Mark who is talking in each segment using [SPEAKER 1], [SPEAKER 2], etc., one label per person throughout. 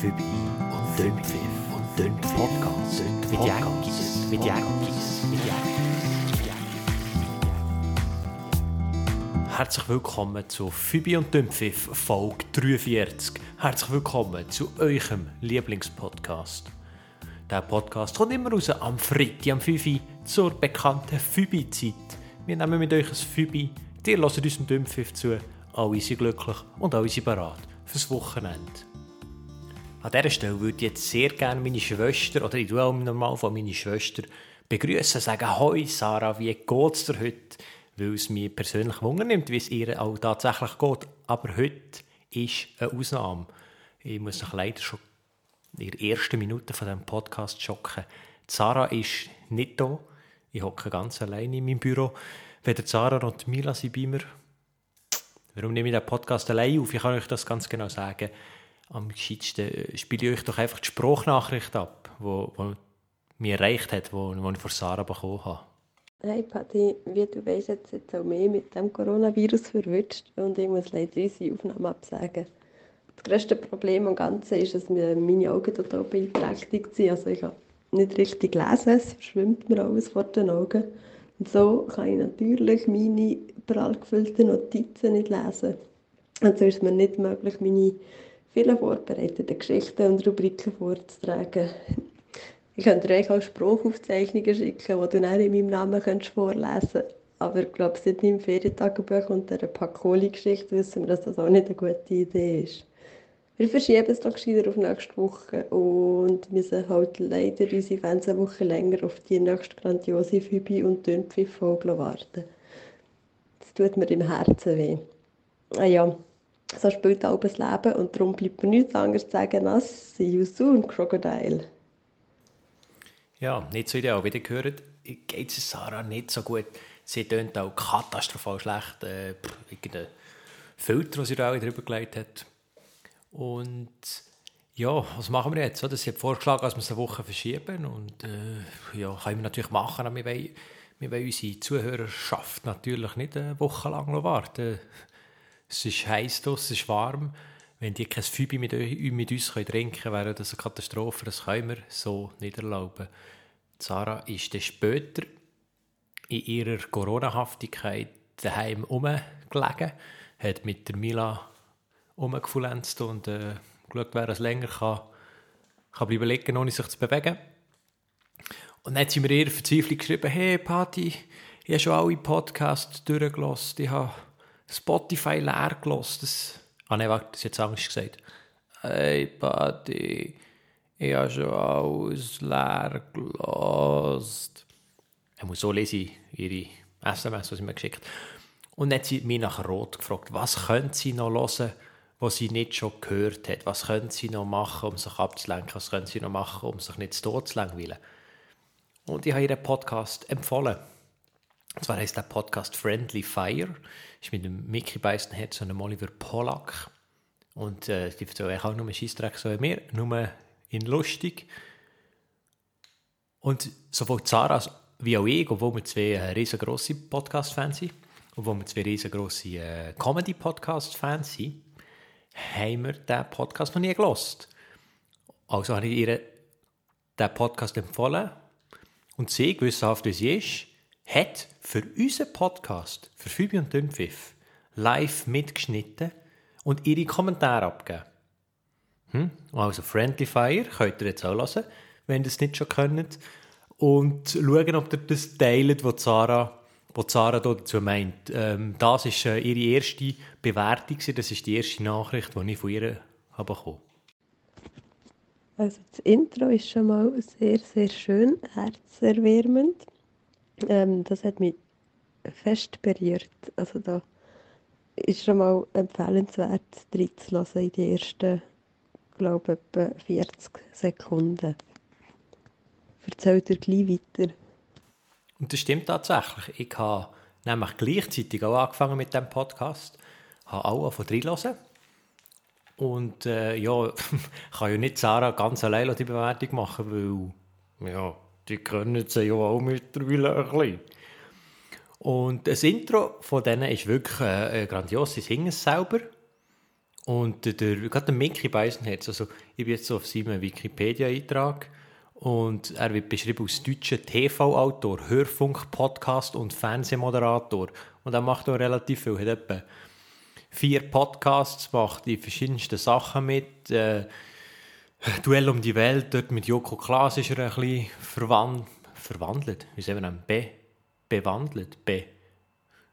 [SPEAKER 1] Phoebe und Dünnpfiff und Podcast mit Jäckis, mit Jäckis, mit Jäckis. Herzlich willkommen zu Phoebe und Dünnpfiff Folge 43. Herzlich willkommen zu eurem Lieblingspodcast. Der Podcast kommt immer raus am Freitag, am 5 Uhr, zur bekannten Phoebe-Zeit. Wir nehmen mit euch ein Phoebe, ihr hört unserem Dünnpfiff zu, alle sind glücklich und alle sind bereit fürs Wochenende. An dieser Stelle würde ich jetzt sehr gerne meine Schwester, oder ich tue auch im Normalfall meine Schwester, begrüßen, sagen, Hoi Sarah, wie geht es dir heute? Weil es mir persönlich Wunder nimmt, wie es ihr auch tatsächlich geht. Aber heute ist eine Ausnahme. Ich muss noch leider schon in der ersten Minute von diesem Podcast schocken. Sarah ist nicht da. Ich hocke ganz alleine in meinem Büro. Weder Sarah noch Mila sind bei mir. Warum nehme ich den Podcast allein auf? Ich kann euch das ganz genau sagen am gescheitsten spiele ich euch doch einfach die Spruchnachricht ab, die, die mir erreicht hat, die, die ich von Sarah bekommen habe.
[SPEAKER 2] Hey Patti, wie du weißt, jetzt jetzt auch mehr mit dem Coronavirus verwünscht und ich muss leider unsere Aufnahme absagen. Das grösste Problem am Ganzen ist, dass meine Augen total beeinträchtigt sind. Also ich kann nicht richtig lesen, es verschwimmt mir alles vor den Augen. Und so kann ich natürlich meine prall gefüllten Notizen nicht lesen. Und so ist es mir nicht möglich, meine viele vorbereitete Geschichten und Rubriken vorzutragen. Ich könnte dir auch Spruchaufzeichnungen schicken, die du dann in meinem Namen vorlesen könntest. Aber ich glaube, seit meinem Ferientagebuch und der Pakoli-Geschichte wissen wir, dass das auch nicht eine gute Idee ist. Wir verschieben es doch gescheiter auf nächste Woche und müssen halt leider unsere Fans eine Woche länger auf die nächste grandiose Phoebe und Dünnpfiff-Vogel warten. Das tut mir im Herzen weh. Ah ja, so spielt auch das Leben und darum bleibt mir nichts anderes zu sagen als «See you soon, Crocodile».
[SPEAKER 1] Ja, nicht so ideal. Wie ihr gehört, geht es Sarah nicht so gut. Sie tönt auch katastrophal schlecht. Äh, irgendein Filter, den sie da drüber gelegt hat. Und ja, was machen wir jetzt? Sie hat vorgeschlagen, dass wir es eine Woche verschieben. Und äh, ja, können wir natürlich machen, aber wir wollen, wir wollen unsere Zuhörerschaft natürlich nicht eine Woche lang warten es ist heiß draussen, es ist warm. Wenn die kein Fübi mit, mit uns trinken können, wäre das eine Katastrophe. Das können wir so nicht erlauben. Sarah ist dann später in ihrer Corona-Haftigkeit daheim rumgelegen, hat mit der Mila rumgefullenzt und äh, geschaut, wer es länger kann, kann bleiben liegen, ohne sich zu bewegen. Und dann hat sie mir ihre Verzweiflung geschrieben, hey Patti, ich habe schon alle Podcasts durchgelassen, ich habe Spotify leer gelassen. Das, ah nein, warte, das hat jetzt Angst gesagt. Hey, Buddy, ich habe schon alles leer gelassen. Er muss so lesen, ihre SMS, die sie mir geschickt Und dann hat sie mich nach Rot gefragt, was könnte sie noch hören, was sie nicht schon gehört hat? Was könnte sie noch machen, um sich abzulenken? Was könnte sie noch machen, um sich nicht zu zu langweilen? Und ich habe ihren Podcast empfohlen. Und zwar heißt der Podcast Friendly Fire. Ist mit dem Mickey Beistenherz und dem Oliver Pollack. Und äh, die erzählen auch nur Scheissdreck so wie mir, nur in lustig. Und sowohl Zara wie auch ich, obwohl wir zwei äh, riesengroße Podcast-Fans sind, obwohl wir zwei riesengroße äh, Comedy-Podcast-Fans sind, haben wir diesen Podcast noch nie gelost. Also habe ich ihr diesen Podcast empfohlen und sie, gewissenhaft wie sie ist, hat für unseren Podcast, für Phoebe und Dünnpfiff, live mitgeschnitten und ihre Kommentare abgegeben. Hm? Also Friendly Fire könnt ihr jetzt auch hören, wenn ihr es nicht schon könnt. Und schauen, ob ihr das teilt, was Sarah, was Sarah dazu meint. Ähm, das ist äh, ihre erste Bewertung, das ist die erste Nachricht, die ich von ihr habe bekommen
[SPEAKER 2] Also das Intro ist schon mal sehr, sehr schön, herzerwärmend. Ähm, das hat mich fest berührt. Also da ist schon mal empfehlenswert, reinzulassen in die ersten, glaube ich, etwa 40 Sekunden. Erzählt ihr gleich weiter.
[SPEAKER 1] Und das stimmt tatsächlich. Ich habe nämlich gleichzeitig auch angefangen mit dem Podcast, habe auch von reinlassen. Und äh, ja, ich kann ja nicht Sarah ganz alleine die Bewertung machen, weil ja, die können sie ja auch mittlerweile ein bisschen. Und das Intro von denen ist wirklich äh, grandios. Sie singen es selber. Und der, gerade der Mickey Beisenherz, also ich bin jetzt so auf seinem Wikipedia-Eintrag und er wird beschrieben als deutscher TV-Autor, Hörfunk, Podcast und Fernsehmoderator. Und er macht auch relativ viel. Er hat etwa vier Podcasts, macht die verschiedensten Sachen mit. Äh, Duell um die Welt, dort mit Joko Klaas ist er ein bisschen verwand verwandelt. Wie sagen wir Be bewandelt. Be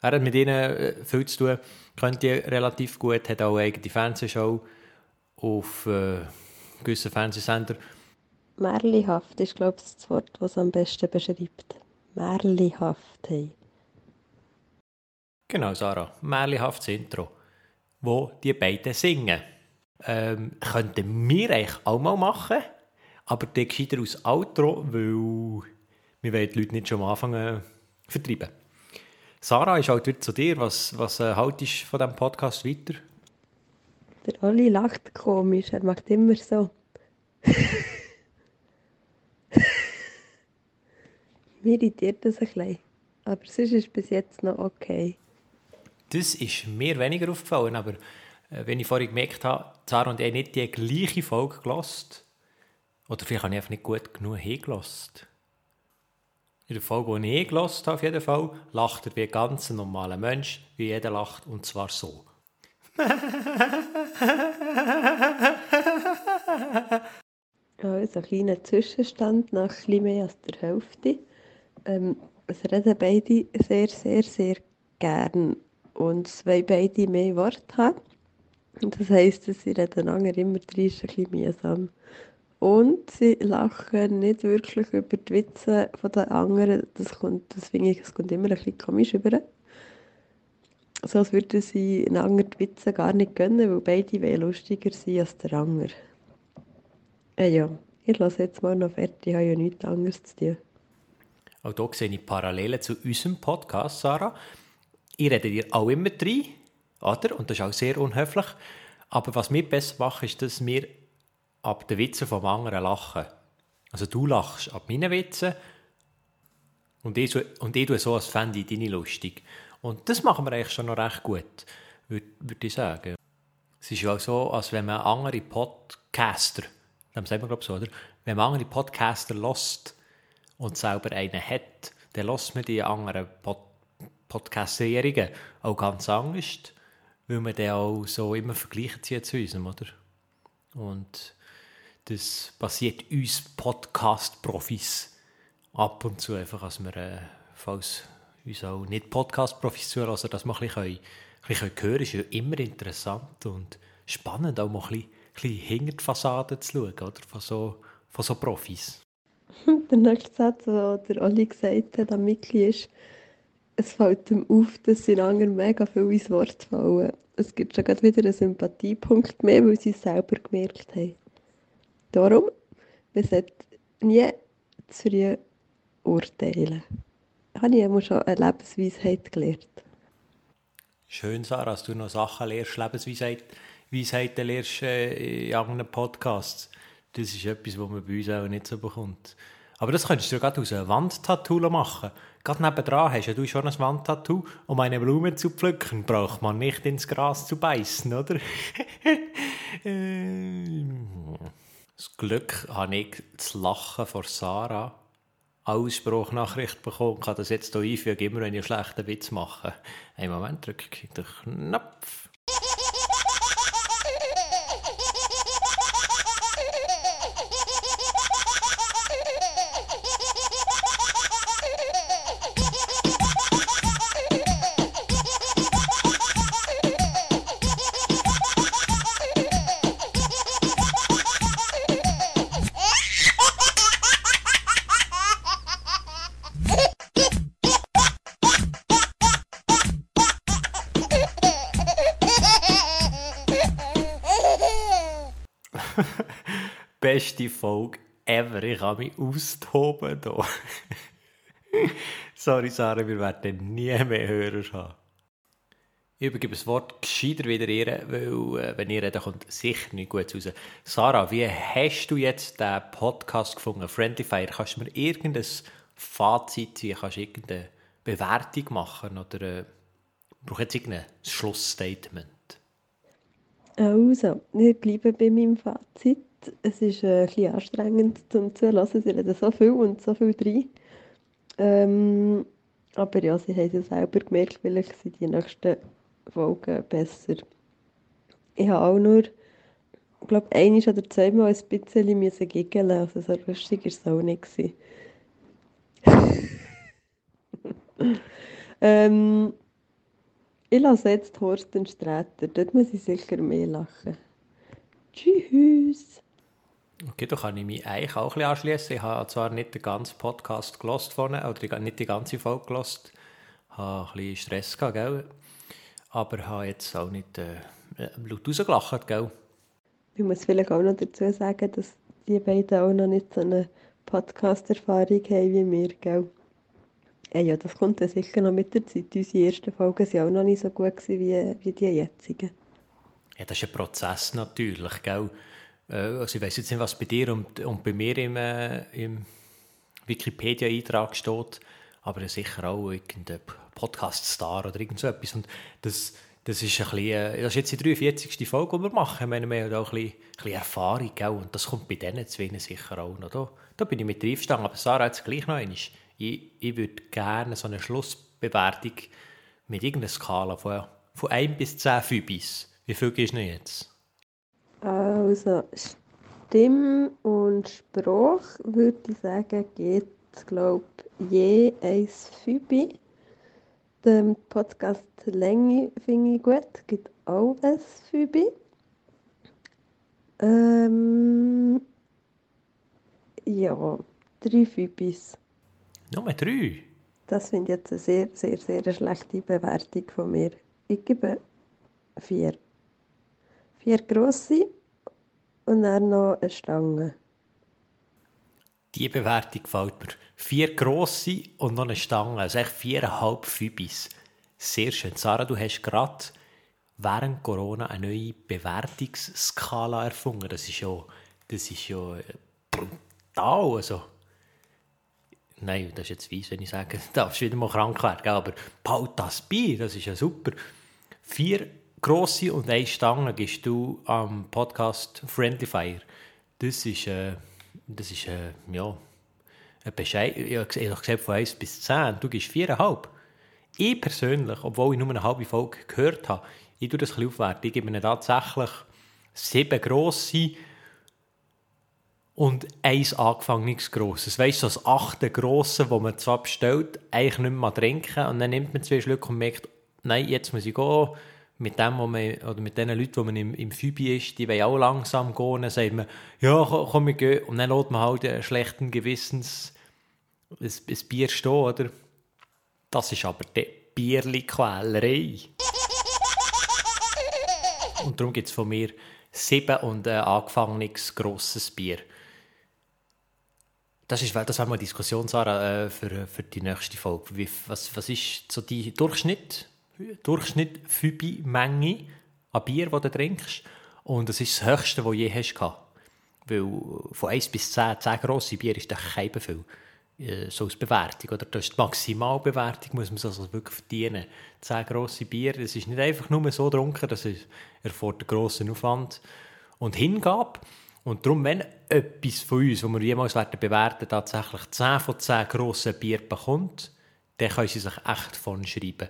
[SPEAKER 1] er hat mit ihnen äh, viel zu tun, kennt die relativ gut, hat auch eine eigene Fernsehshow auf äh, gewissen Fernsehsender.
[SPEAKER 2] Märlihaft ist, glaube ich, das Wort, das es am besten beschreibt. Märlihaft. Hey.
[SPEAKER 1] Genau, Sarah. Märlihaftes Intro, wo die beiden singen. Ähm, könnten wir eigentlich auch mal machen, aber der gescheiter aus Outro, weil wir wollen die Leute nicht schon am Anfang äh, vertreiben. Sarah, ist halt wieder zu dir. Was, was äh, haltest du von diesem Podcast weiter?
[SPEAKER 2] Der Olli lacht komisch, er macht immer so. Mir irritiert das ein bisschen. Aber sonst ist es bis jetzt noch okay.
[SPEAKER 1] Das ist mir weniger aufgefallen, aber wenn ich vorhin gemerkt habe, Sarah und ich nicht die gleiche Folge gelost oder vielleicht habe ich einfach nicht gut genug hingelassen. In der Folge, die ich gelost habe, auf jeden Fall, lacht er wie ein ganz normaler Mensch, wie jeder lacht, und zwar so.
[SPEAKER 2] Also ein kleiner Zwischenstand nach etwas mehr als der Hälfte. Ähm, es reden beide sehr, sehr, sehr gern und es beide mehr Worte haben. Das heisst, dass sie reden einander immer drei ist ein bisschen mühsam. Und sie lachen nicht wirklich über die Witze der anderen. Das, kommt, das finde ich, es kommt immer ein bisschen komisch rüber. So als würden sie einander die Witze gar nicht gönnen, weil beide lustiger sein als der andere. Äh, ja, ich lasse jetzt mal noch fertig, ich habe ja nichts anderes zu tun.
[SPEAKER 1] Auch hier sehe ich Parallelen zu unserem Podcast, Sarah. Ich rede dir auch immer rein, oder? Und das ist auch sehr unhöflich. Aber was wir besser machen, ist, dass wir ab den Witzen vom anderen lachen. Also du lachst ab meinen Witzen und ich, und ich so, als fände ich deine lustig. Und das machen wir eigentlich schon noch recht gut, würde würd ich sagen. Es ist ja auch so, als wenn man andere Podcaster, das sagen wir glaube so, oder? Wenn man andere Podcaster lost und selber einen hat, dann lässt man die anderen Pod Podcast-Serien auch ganz anders, weil man dann auch so immer vergleicht sie zu uns, oder? Und das passiert uns Podcast-Profis ab und zu einfach, dass wir, äh, falls uns auch nicht Podcast-Profis zuhören, also dass wir ein bisschen, ein bisschen hören ist ja immer interessant und spannend, auch mal ein bisschen, ein bisschen hinter die Fassade zu schauen, oder? Von so, von so Profis.
[SPEAKER 2] der nächste Satz, den der Olli gesagt hat am Mikli ist, es fällt ihm auf, dass sie anderen mega viel ins Wort fallen. Es gibt schon gerade wieder einen Sympathiepunkt mehr, weil sie es selber gemerkt haben. Darum, man sollte nie zu früh urteilen. Habe ich immer schon eine Lebensweisheit gelernt.
[SPEAKER 1] Schön, Sarah, dass du noch Sachen lernst, Lebensweisheiten Weisheiten lernst äh, in anderen Podcasts. Das ist etwas, was man bei uns auch nicht so bekommt. Aber das könntest du ja gerade aus einem Wandtattoo machen. Gerade nebenan hast du schon ein Wandtattoo. Um eine Blume zu pflücken, braucht man nicht ins Gras zu beißen, oder? das Glück habe ich das Lachen von Sarah als Spruchnachricht bekommen. Ich kann das jetzt hier einfügen, immer wenn ich einen schlechten Witz mache. Einen Moment, drücke ich den Knopf. Beste Folge ever. Ich kann mich austoben hier. Sorry, Sarah, wir werden nie mehr Hörer haben. Ich übergebe das Wort gescheiter wieder ihr, weil, äh, wenn ihr redet, kommt sicher nicht gut raus. Sarah, wie hast du jetzt den Podcast gefunden, Friendly Fire? Kannst du mir irgendein Fazit ziehen? Kannst du irgendeine Bewertung machen? Oder äh, brauche jetzt irgendein Schlussstatement?
[SPEAKER 2] Also, ich bleibe bei meinem Fazit. Es ist äh, ein bisschen anstrengend zum Zuhören. Sie reden so viel und so viel drin. Ähm, aber ja, sie haben es selber gemerkt, vielleicht sind die nächsten Folgen besser. Ich habe auch nur, ich glaube, einmal oder zweimal ein bisschen müssen giggeln, also so lustig war es auch nicht. ähm, ich lasse jetzt Horsten Sträter, dort muss ich sicher mehr lachen. Tschüss!
[SPEAKER 1] Okay, da kann ich mich eigentlich auch ein bisschen anschließen. Ich habe zwar nicht den ganzen Podcast gelost vorne, oder nicht die ganze Folge gelost, habe ein bisschen Stress gehabt, gell? aber habe jetzt auch nicht äh, Blut rausgelacht, gell?
[SPEAKER 2] Ich muss vielleicht auch noch dazu sagen, dass die beiden auch noch nicht so eine Podcast-Erfahrung haben wie wir, gell? Ja, ja, das kommt dann sicher noch mit der Zeit. Unsere ersten Folgen waren auch noch nicht so gut wie, wie die jetzigen.
[SPEAKER 1] Ja, das ist ein Prozess natürlich, gell? Äh, also ich weiß jetzt nicht, was bei dir und, und bei mir im, äh, im Wikipedia-Eintrag steht, aber sicher auch irgendein Podcast-Star oder irgend so etwas. Und das, das ist ein bisschen, äh, das ist jetzt die 43. Folge, die wir machen. Ich meine, wir haben auch ein bisschen, ein bisschen Erfahrung, gell? und das kommt bei denen zwei sicher auch noch. Da, da bin ich mit einverstanden, aber Sarah jetzt gleich noch einmal. Ich, ich würde gerne so eine Schlussbewertung mit irgendeiner Skala von, von 1 bis 10 Fübis. Wie viel gibst du jetzt?
[SPEAKER 2] Also, Stimme und Spruch würde ich sagen, geht, glaube je ein Fübi. Den Podcast Länge finde ich gut, gibt auch ein Fübi. Ähm, ja, drei Fübis.
[SPEAKER 1] Nur drei?
[SPEAKER 2] Das finde ich jetzt eine sehr, sehr, sehr schlechte Bewertung von mir. Ich gebe vier. Vier grosse und dann noch eine Stange.
[SPEAKER 1] Die Bewertung gefällt mir. Vier grosse und noch eine Stange. Also echt viereinhalb Fübis. Sehr schön. Sarah, du hast gerade während Corona eine neue Bewertungsskala erfunden. Das ist ja, das ist ja brutal. Also, nein, das ist jetzt weiss, wenn ich sage, du darfst wieder mal krank werden. Aber baut das bei, das ist ja super. Vier grosse und eine Stange gibst du am Podcast Friendly Fire. Das ist, äh, das ist äh, ja, ein Bescheid. Ich habe gesagt, von 1 bis 10. Du gibst 4,5. Ich persönlich, obwohl ich nur eine halbe Folge gehört habe, ich tue das ein bisschen aufwerten. Ich gebe ihnen tatsächlich sieben grosse und eins angefangenes grosses. Weißt du, das achte grosse, wo man zwar bestellt, eigentlich nicht mehr trinken und dann nimmt man zwei Schlücke und merkt, nein, jetzt muss ich gehen mit dem, wo man, oder mit den Leuten, die man im, im Fübi ist, die wollen auch langsam gehen, dann sagt man, ja, komm, wir gehen. Und dann lässt man halt einen schlechten Gewissens ein, ein Bier stehen, oder? Das ist aber die Bierli-Quälerei. und darum gibt es von mir sieben und ein angefangenes grosses Bier. Das ist das wäre mal eine Diskussion, Sarah, äh, für, für die nächste Folge. Was, was ist so die Durchschnitt? Durchschnitt Fübi-Menge an Bier, das du trinkst. Und das ist das Höchste, das du je hast. Weil von 1 bis 10, 10 grosse Bier ist das kein viel. Äh, so als Bewertung. Oder das ist die Maximalbewertung, muss man also wirklich verdienen. 10 grosse Bier, das ist nicht einfach nur so trunken, das erfordert grossen Aufwand und Hingabe. Und darum, wenn etwas von uns, das wir jemals werden bewerten, tatsächlich 10 von 10 grossen Bier bekommt, dann können sie sich echt von schreiben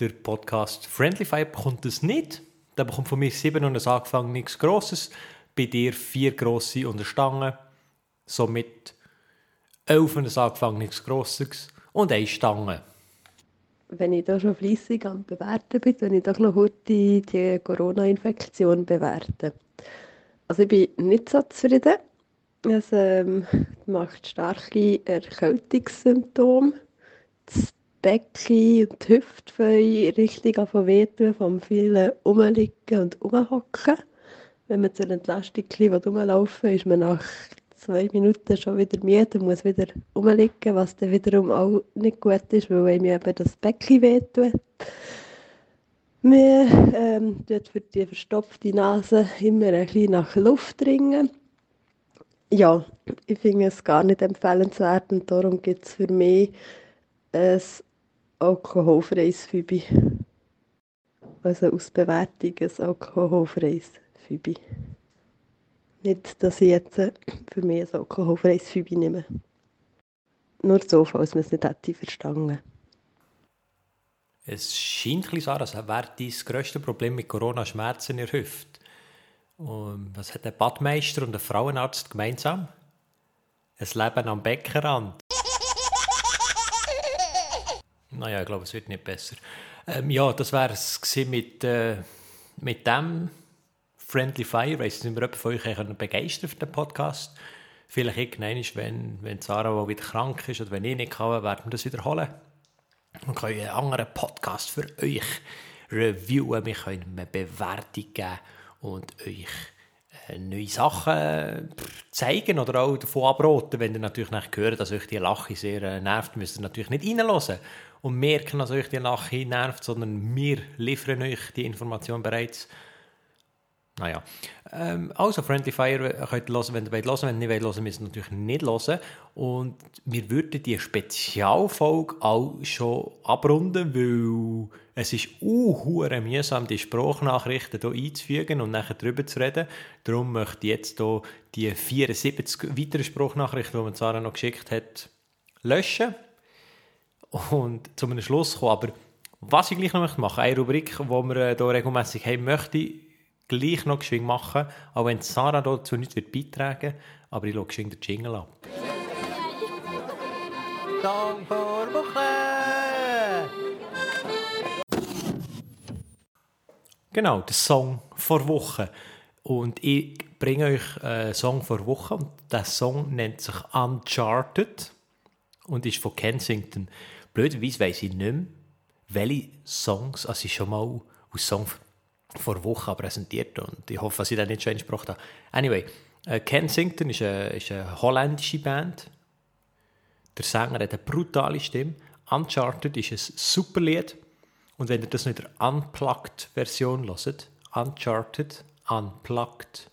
[SPEAKER 1] der Podcast Friendly Fire bekommt das nicht. Der bekommt von mir sieben und ein angefangen nichts Grosses. Bei dir vier grosse und eine Stange. Somit elf und ein angefangen nichts Grosses und eine Stange.
[SPEAKER 2] Wenn ich da schon fleissig am Bewerten bin, wenn ich doch noch heute die Corona-Infektion bewerten. Also ich bin nicht so zufrieden. Es ähm, macht starke Erkältungssymptome. Das Becken und die Hüftfeuer richtig anfangen wehtun vom vielen Umliegen und Umhocken. Wenn man zur Entlastung rumlaufen ist man nach zwei Minuten schon wieder müde und muss wieder umliegen, was dann wiederum auch nicht gut ist, weil einem eben das Becken wehtut. Man ähm, tut für die verstopfte Nase immer ein bisschen nach Luft dringen. Ja, ich finde es gar nicht empfehlenswert und darum gibt es für mich ein alkoholfreies Fübi. Also aus Bewertung ein alkoholfreies Fübi. Nicht, dass ich jetzt äh, für mich ein alkoholfreies Fübi nehme. Nur so, falls man es nicht hätte verstanden.
[SPEAKER 1] Es scheint ein bisschen so, als wäre dein grösstes Problem mit Corona Schmerzen in der Hüfte. Und was hat der Badmeister und der Frauenarzt gemeinsam? Ein Leben am Beckenrand. naja, ich glaube, es wird nicht besser. Ähm, ja, das wäre es mit, äh, mit dem Friendly Fire. Weiss nicht, ob jemand von euch begeistern für den Podcast. Vielleicht irgendwann, wenn, wenn Sarah wieder krank ist oder wenn ich nicht kann, werden wir das wiederholen. Wir können einen anderen Podcast für euch reviewen. Wir können eine Bewertung geben und euch äh, neue Sachen zeigen oder auch davon abraten. Wenn ihr natürlich nicht hört, dass euch die Lache sehr äh, nervt, müsst ihr natürlich nicht reinhören und merken, dass euch die Lache nervt, sondern wir liefern euch die Information bereits naja. Ähm, also, Friendly Fire könnt ihr hören, wenn ihr wollt hören. Wenn ihr nicht wollt hören, müsst ihr natürlich nicht hören. Und wir würden die Spezialfolge auch schon abrunden, weil es ist uh, mühsam, die Sprachnachrichten hier einzufügen und nachher darüber zu reden. Darum möchte ich jetzt hier die 74 weiteren Sprachnachrichten, die mir Sarah noch geschickt hat, löschen und zu einem Schluss kommen. Aber was ich gleich noch machen möchte, eine Rubrik, die wir hier regelmäßig haben möchte, gleich noch geschwind machen, auch wenn Sarah dazu nicht wird beitragen aber ich schaue geschwind den Jingle ab. Song vor Woche! Genau, der Song vor Woche. Und ich bringe euch einen Song vor Woche und der Song nennt sich Uncharted und ist von Kensington. Blöderweise weiss ich nicht mehr, welche Songs also ich schon mal aus Song vor Wochen präsentiert und ich hoffe, dass ich das nicht schon gesprochen habe. Anyway, äh, Kensington ist eine, ist eine holländische Band. Der Sänger hat eine brutale Stimme. Uncharted ist ein super Lied. Und wenn ihr das nicht der Unplugged-Version hört, Uncharted, Unplugged,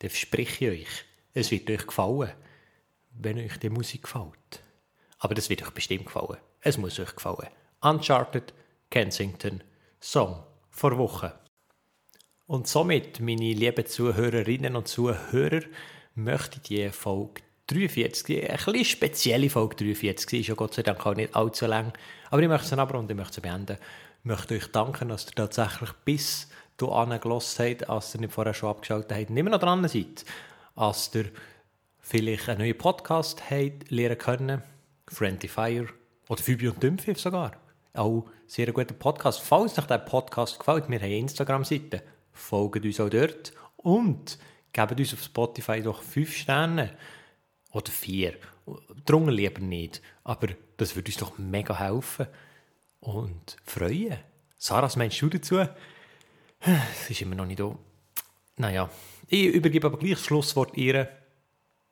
[SPEAKER 1] dann verspreche ich euch, es wird euch gefallen, wenn euch die Musik gefällt. Aber das wird euch bestimmt gefallen. Es muss euch gefallen. Uncharted, Kensington, Song vor Wochen. Und somit, meine lieben Zuhörerinnen und Zuhörer, möchte ich die Folge 43, eine bisschen spezielle Folge 43, ist ja Gott sei Dank auch nicht allzu lang, aber ich möchte sie abrunden, ich möchte sie beenden. Ich möchte euch danken, dass ihr tatsächlich bis hierhin gelassen habt, als ihr nicht vorher schon abgeschaltet habt und immer noch dran seid, als ihr vielleicht einen neuen Podcast habt lernen können, Friendly Fire oder Phoebe und Dümpfiff sogar. Auch sehr guter Podcast. Falls euch der Podcast gefällt, wir haben Instagram-Seite folgt uns auch dort und gebt uns auf Spotify doch 5 Sterne oder 4. Drunter lieber nicht, aber das würde uns doch mega helfen und freuen. Sarah, was meinst du dazu? Es ist immer noch nicht da. Naja, ich übergebe aber gleich das Schlusswort ihr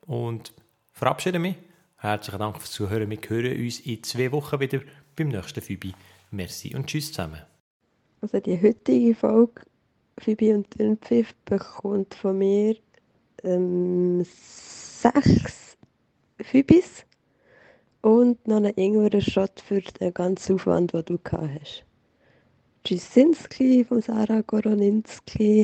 [SPEAKER 1] und verabschiede mich. Herzlichen Dank fürs Zuhören. Wir hören uns in zwei Wochen wieder beim nächsten Fübi. Merci und tschüss zusammen.
[SPEAKER 2] Also die heutige Folge Phoebe und Dünnpfiff bekommt von mir ähm, sechs Phoebis und noch einen Ingwer-Shot für den ganzen Aufwand, den du gehabt hast. Tschüssinski von Sarah Goroninski.